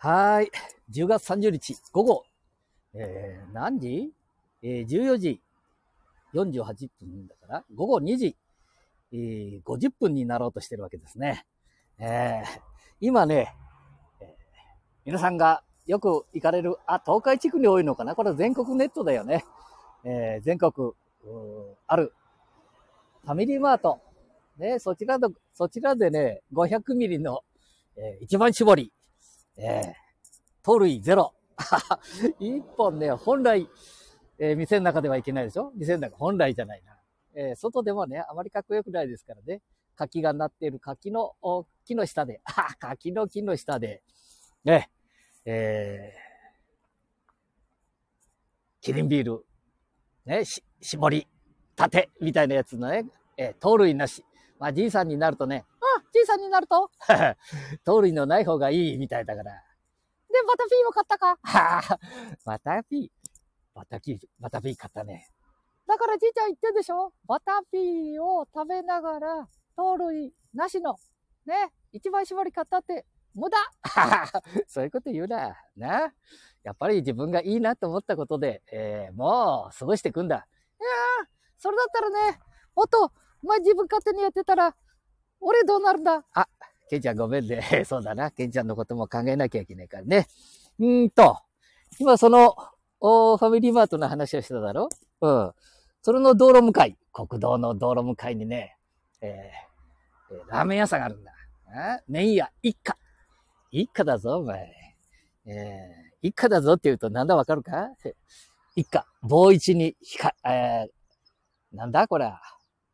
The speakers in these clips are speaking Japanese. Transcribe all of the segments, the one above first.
はい。10月30日午後、えー、何時？えー、14時48分だから、午後2時、えー、50分になろうとしてるわけですね。えー、今ね、えー、皆さんがよく行かれる、あ、東海地区に多いのかな？これ全国ネットだよね。えー、全国、ある、ファミリーマート。ね、そちらの、そちらでね、500ミリの、えー、一番絞り、えー、盗塁ゼロ。一本ね、本来、えー、店の中ではいけないでしょ？店の中、本来じゃないな。えー、外でもね、あまりかっこよくないですからね。柿がなっている柿の木の下で、あ、柿の木の下で、ね、えー、キリンビール、ね、し、絞り、盾、みたいなやつのね、えー、糖類なし。まあ、じいさんになるとね、じいさんになると？糖類のない方がいいみたいだから。で、バタピーも買ったか？はあ、バタピー。バタピー、バタピー買ったね。だからじいちゃん言ってんでしょ？バタピーを食べながら、糖類なしの、ね、一番絞り買ったって、無駄 そういうこと言うな。な。やっぱり自分がいいなと思ったことで、えー、もう過ごしていくんだ。いやー、それだったらね、もっと、お前自分勝手にやってたら、俺どうなるんだ？あ、ケンちゃんごめんね。そうだな。ケンちゃんのことも考えなきゃいけないからね。うーんと、今その、おファミリーマートの話をしただろ？うん。それの道路向かい、国道の道路向かいにね、えー、ラーメン屋さんがあるんだ。あ麺屋一家。一家だぞ、お前。えー、一家だぞって言うとなんだわかるか？一家。棒一に、ひか、えー、なんだこれ。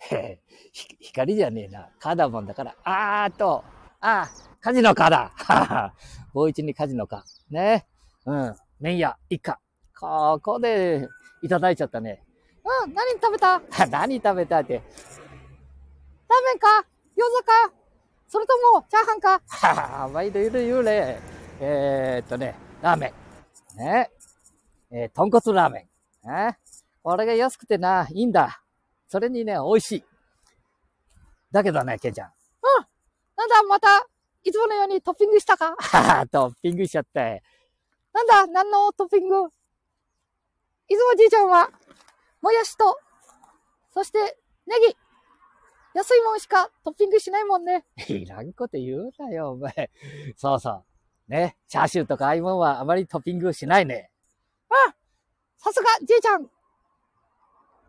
光じゃねえな。カだもんだから。あーと、ああ、火事のカだ。棒一に火事のカ。ね。うん。麺屋一家。ここでいただいちゃったね。うん、何食べた？何食べたって。ラーメンか？餃子か？それとも、チャーハンか？はは、毎度いる言うね。えー、っとね、ラーメン。ね。えー、豚骨ラーメン。ね。これが安くてな、いいんだ。それにね、美味しい。だけどね、ケンちゃん。うん。なんだ、また、いつものようにトッピングしたか？はは、トッピングしちゃって。なんだ、何のトッピング？いつもじいちゃんは、もやしと、そして、ネギ。安いもんしかトッピングしないもんね。いらんこと言うなよ、お前。そうそう。ね。チャーシューとかああいうもんはあまりトッピングしないね。あさすが、じいちゃん。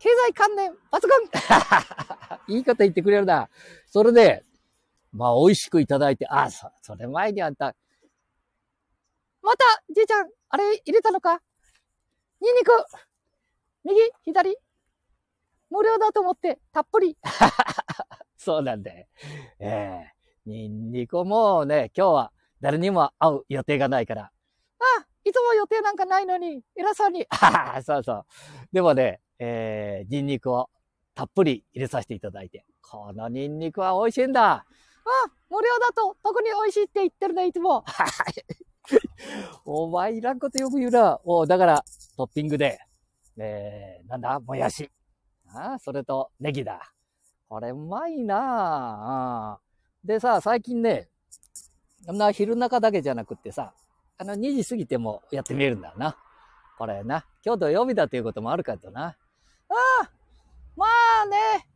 経済観念抜群 いいこと言ってくれるな。それで、まあ、美味しくいただいて、ああ、そ、それ前にあんた、また、じいちゃん、あれ入れたのか？ニンニク右左無料だと思って、たっぷり。そうなんだよ。ええー、ニンニクもね、今日は誰にも会う予定がないから。ああ、いつも予定なんかないのに、偉そうに。ああ、そうそう。でもね、えー、ニンニクをたっぷり入れさせていただいて。このニンニクは美味しいんだ。あ、無料だと特に美味しいって言ってるね、いつも。お前いらんことよく言うな。おだから、トッピングで、えー、なんだ？もやし。あそれと、ネギだ。これうまいなあでさ、最近ね、んな昼中だけじゃなくってさ、あの2時過ぎてもやってみえるんだよな。これな。今日土曜日だということもあるからとな。ね、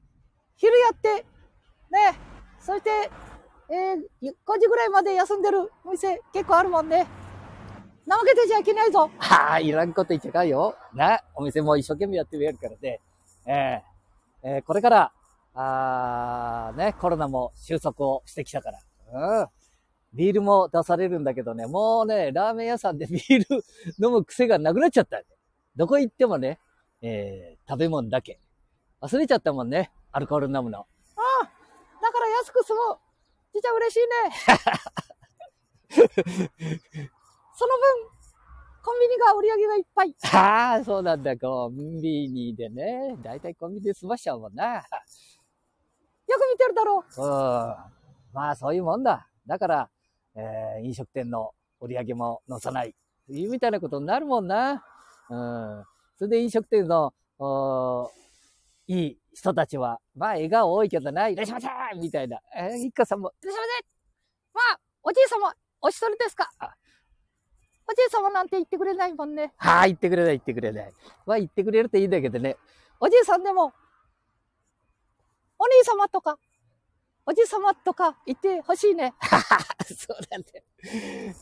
昼やって、ね、そして、えー、5時ぐらいまで休んでるお店結構あるもんね。怠けてちゃいけないぞ。はあ、いらんこと言っちゃかんよ。な、お店も一生懸命やってみるからね。えー、えー、これから、あー、ね、コロナも収束をしてきたから。うん。ビールも出されるんだけどね、もうね、ラーメン屋さんで ビール飲む癖がなくなっちゃった。どこ行ってもね、えー、食べ物だけ。忘れちゃったもんね、アルコール飲むの。ああ、だから安く済む。じちゃ嬉しいね。その分、コンビニが売り上げがいっぱい。ああ、そうなんだ、コンビニでね。だいたいコンビニで済ましちゃうもんな。よく見てるだろう。うん。まあ、そういうもんだ。だから、えー、飲食店の売り上げも乗さない。いうみたいなことになるもんな。うん。それで飲食店の、おいい人たちは、まあ、笑顔多いけどな、いらっしゃいませみたいな。えー、一家さんも、いらっしゃいませまあ、おじい様、お一人ですか？おじい様なんて言ってくれないもんね。はあ、言ってくれない、言ってくれない。まあ、言ってくれるといいんだけどね。おじいさんでも、お兄様とか、おじさまとか言ってほしいね。そうだよ。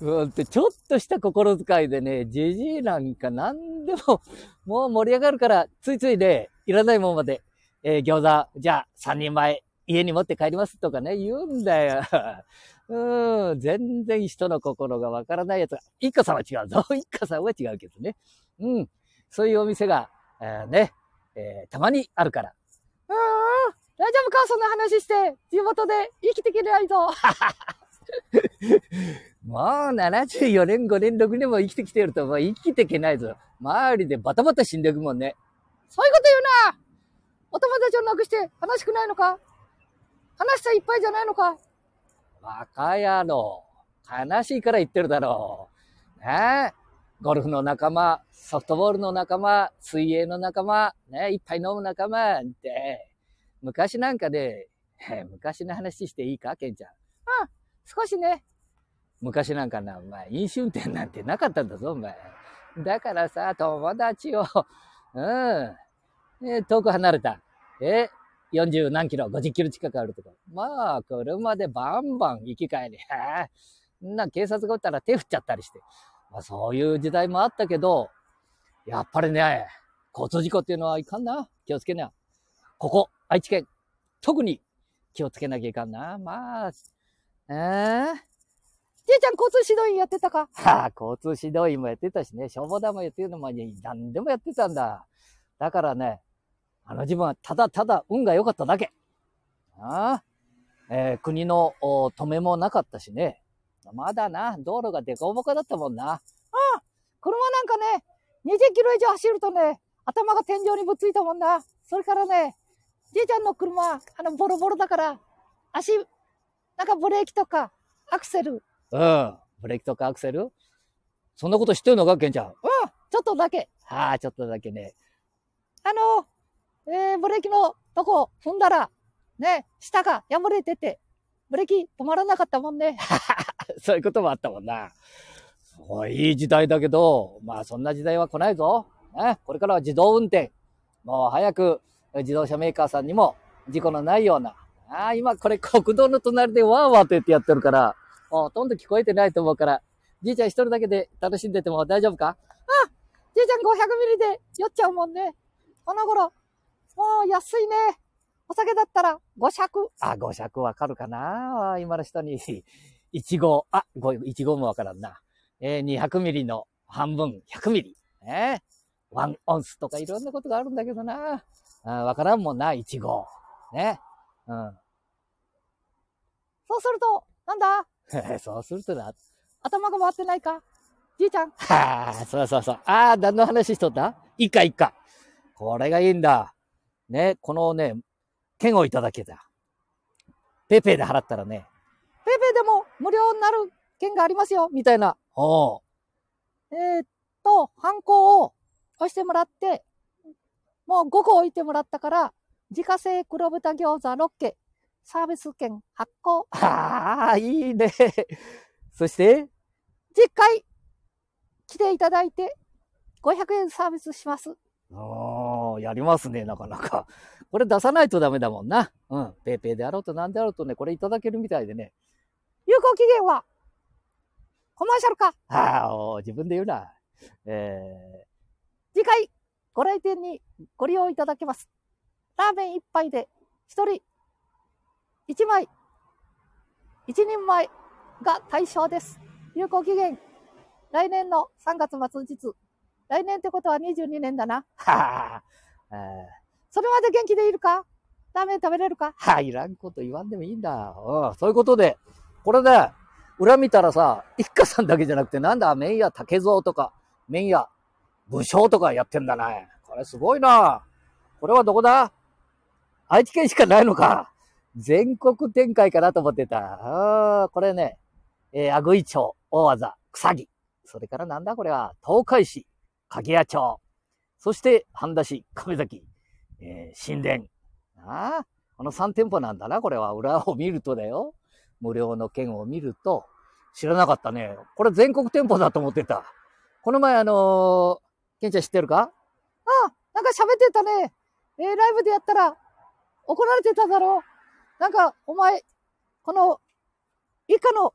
ほんと、ちょっとした心遣いでね、じじいなんか何でも、もう盛り上がるから、ついついね、いらないもんまで、えー、餃子、じゃあ3人前、家に持って帰りますとかね、言うんだよ。うん、全然人の心がわからないやつが、一家さんは違うぞ。一家さんは違うけどね。うん。そういうお店が、えー、ね、えー、たまにあるから。うん。大丈夫か？そんな話して、地元で生きていけないぞ。もう74年、5年、6年も生きてきてると、もう生きていけないぞ。周りでバタバタ死んでいくもんね。そういうこと言うなお友達を亡くして悲しくないのか？悲しさいっぱいじゃないのか？バカ野郎。悲しいから言ってるだろう。ね？え。ゴルフの仲間、ソフトボールの仲間、水泳の仲間、ね？いっぱい飲む仲間って。昔なんかで、昔の話していいか？ケンちゃん。うん、少しね。昔なんかな、お前、飲酒運転なんてなかったんだぞ、お前。だからさ、友達を、うん、え遠く離れた。え、40何キロ、50キロ近くあるとか。まあ、車でバンバン行き帰り。な、警察が撃ったら手振っちゃったりして。まあ、そういう時代もあったけど、やっぱりね、交通事故っていうのはいかんな。気をつけな。ここ、愛知県、特に気をつけなきゃいかんな。まあ、えー、じいちゃん交通指導員やってたか？はあ、交通指導員もやってたしね、消防団もやってるのも何でもやってたんだ。だからね、あの自分はただただ運が良かっただけ。ああ、えー、国の止めもなかったしね。まだな、道路がデコボコだったもんな。ああ、車なんかね、20キロ以上走るとね、頭が天井にぶついたもんな。それからね、じいちゃんの車、あの、ボロボロだから、足、なんかブレーキとか、アクセル。うん。ブレーキとかアクセル？そんなこと知ってるのか、ケンちゃん？うん。ちょっとだけ。はあ、ちょっとだけね。あの、えー、ブレーキのとこ踏んだら、ね、下が破れてて、ブレーキ止まらなかったもんね。そういうこともあったもんな。すごいいい時代だけど、まあそんな時代は来ないぞ。ね、これからは自動運転。もう早く自動車メーカーさんにも事故のないような。ああ、今これ国道の隣でワーワーと言ってやってるから、ほとんど聞こえてないと思うから、じいちゃん一人だけで楽しんでても大丈夫か？あじいちゃん500ミリで酔っちゃうもんね。この頃、もう安いね。お酒だったら5尺。あ、5尺わかるかな？今の人に。1号、あ、1号もわからんな。えー、200ミリの半分、100ミリ。えー、ワンオンスとかいろんなことがあるんだけどな。わからんもんな、1号。ね。うん。そうすると、なんだ？そうするとな。頭が回ってないか？じいちゃん。はあ、そうそうそう。ああ、何の話しとった？いいか、いいか。これがいいんだ。ね、このね、券をいただけた。ペイペイで払ったらね。ペイペイでも無料になる券がありますよ、みたいな。おえー、っと、ハンコを押してもらって、もう5個置いてもらったから、自家製黒豚餃子6軒、サービス券8個。ああ、いいね。そして、実回来ていただいて、500円サービスします。ああ、やりますね、なかなか。これ出さないとダメだもんな。うん。ペイペイであろうと何であろうとね、これいただけるみたいでね。有効期限はコマーシャルかああ、自分で言うな。えー、次回ご来店にご利用いただけます。ラーメン一杯で一人一枚、一人前が対象です。有効期限、来年の3月末日。来年ってことは22年だな。はあ、それまで元気でいるか？ラーメン食べれるか？はあ、いらんこと言わんでもいいんだ。うん、そういうことで、これで、裏見たらさ、一家さんだけじゃなくて、なんだ、麺屋竹蔵とか、麺屋武将とかやってんだね。これすごいな。これはどこだ？愛知県しかないのか。全国展開かなと思ってた。ああ、これね、えー、アグイ町、大技、草木。それからなんだこれは、東海市、鍵屋町。そして、半田市、亀崎、えー、神殿。ああ、この3店舗なんだな、これは。裏を見るとだよ。無料の券を見ると、知らなかったね。これ全国店舗だと思ってた。この前あのー、ケンちゃん知ってるか？ああ、なんか喋ってたね。えー、ライブでやったら怒られてただろう。なんか、お前、この、以下の、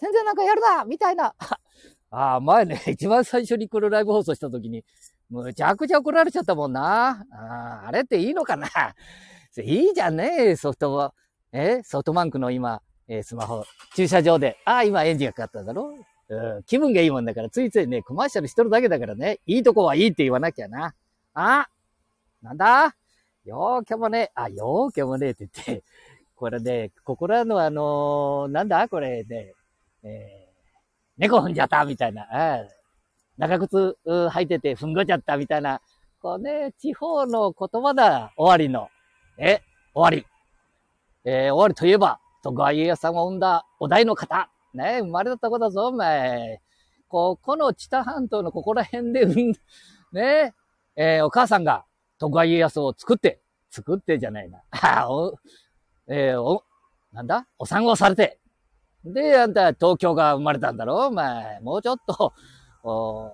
全然なんかやるなみたいな。ああ、前ね、一番最初にこのライブ放送した時に、むちゃくちゃ怒られちゃったもんな。ああれっていいのかな いいじゃんね、ソフトは。えソフトバンクの今、え、スマホ、駐車場で、ああ、今エンジンがかかっただろうん、気分がいいもんだから、ついついね、コマーシャルしとるだけだからね、いいとこはいいって言わなきゃな。あなんだ？よーけもね、あ、よーけもねって言って、これね、ここらのあのー、なんだこれね、えー、猫踏んじゃったみたいな、長靴履いてて踏んごちゃったみたいな、こうね、地方の言葉だ、終わりの。え、終わり。えー、終わりといえば、徳川家康さんを生んだお題の方。ね、生まれたとこだぞ、お前。ここの知多半島のここら辺で、ね、えー、お母さんが徳川家康を作って、作ってじゃないな。あお、えー、お、なんだ？お産をされて。で、あんた東京が生まれたんだろ？お前。もうちょっと、お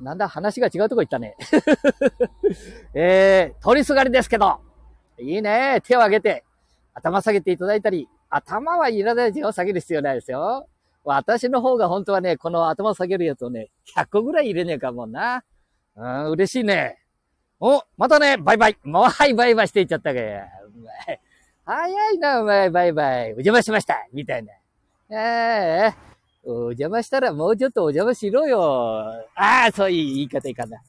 なんだ？話が違うとこ行ったね。えー、通りすがりですけど。いいね。手を挙げて、頭下げていただいたり、頭はいらないですよ。下げる必要ないですよ。私の方が本当はね、この頭下げるやつをね、100個ぐらい入れねえかもな。うん、嬉しいね。お、またね、バイバイ。もうはい、バイバイしていっちゃったかよ。早いな、お前、バイバイ。お邪魔しました。みたいな。ええー、お邪魔したらもうちょっとお邪魔しろよ。ああ、そういう言い方いかんな。あ、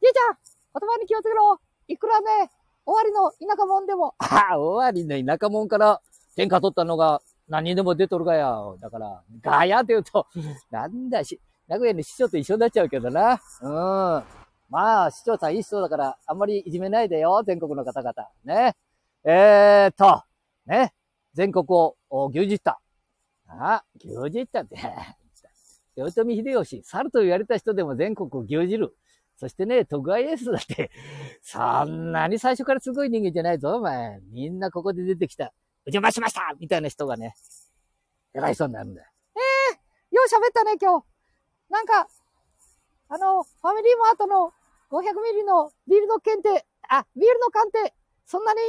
じいちゃん、言葉に気をつけろ。いくらね、終わりの田舎者でも。ああ、終わりの田舎者から天下取ったのが何にでも出とるがや。だから、ガヤって言うと、なんだし、名古屋の市長と一緒になっちゃうけどな。うん。まあ、市長さんいい人だから、あんまりいじめないでよ、全国の方々。ね。えーっと、ね。全国を牛耳った。あ、牛耳ったって。豊臣秀吉、猿と言われた人でも全国を牛耳る。そしてね、徳川家康だって、そんなに最初からすごい人間じゃないぞ、お前。みんなここで出てきた。お邪魔しましたみたいな人がね、偉い人になるんだよ。ええー、よう喋ったね、今日。なんか、あの、ファミリーマートの500ミリのビールの検定、あ、ビールの鑑定、そんなに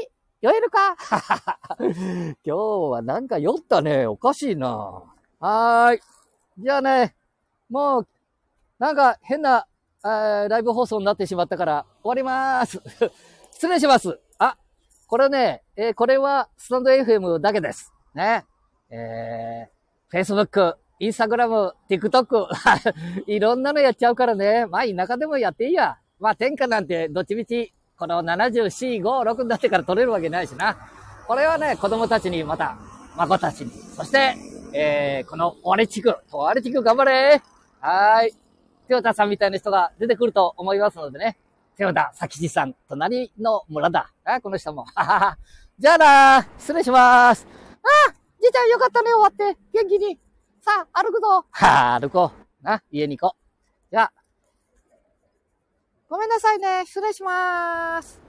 酔えるか？今日はなんか酔ったね。おかしいな。はーい。じゃあね、もう、なんか変なあライブ放送になってしまったから終わりまーす。失礼します。あ、これね、えー、これはスタンド FM だけです。ね。えー、Facebook、Instagram、TikTok いろんなのやっちゃうからね。まあ田舎でもやっていいや。まあ天下なんてどっちみち、この74、5、6になってから取れるわけないしな。これはね、子供たちにまた、孫たちに。そして、えー、この終わり地区、終わり地区頑張れはーい。豊田さんみたいな人が出てくると思いますのでね。豊田佐吉さん、隣の村だ。あ、この人も。じゃあなー失礼しまーす。あじいちゃんよかったね、終わって。元気に。さあ、歩くぞ。はあ、歩こう。な、家に行こう。じゃあ。ごめんなさいね。失礼します。